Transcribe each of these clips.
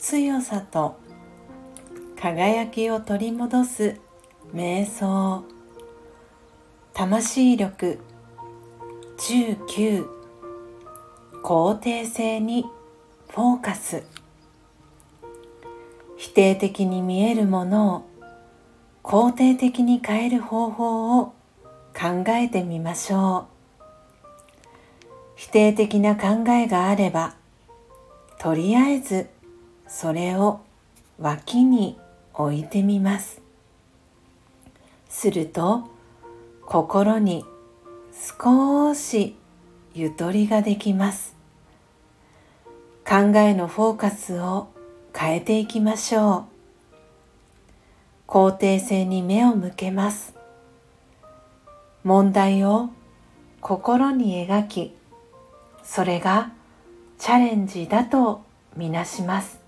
強さと輝きを取り戻す瞑想。魂力19肯定性にフォーカス。否定的に見えるものを肯定的に変える方法を考えてみましょう。否定的な考えがあればとりあえずそれを脇に置いてみます。すると心に少しゆとりができます。考えのフォーカスを変えていきましょう。肯定性に目を向けます。問題を心に描きそれがチャレンジだとみなします。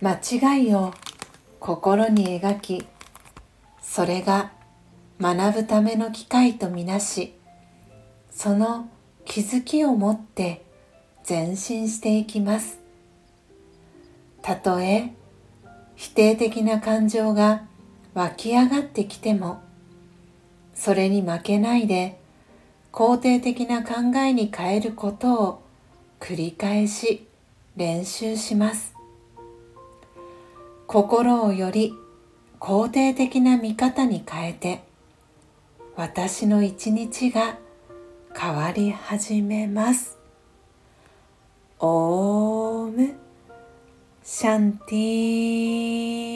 間違いを心に描きそれが学ぶための機会とみなしその気づきを持って前進していきます。たとえ否定的な感情が湧き上がってきてもそれに負けないで肯定的な考えに変えることを繰り返し練習します。心をより肯定的な見方に変えて私の一日が変わり始めます。オームシャンティー。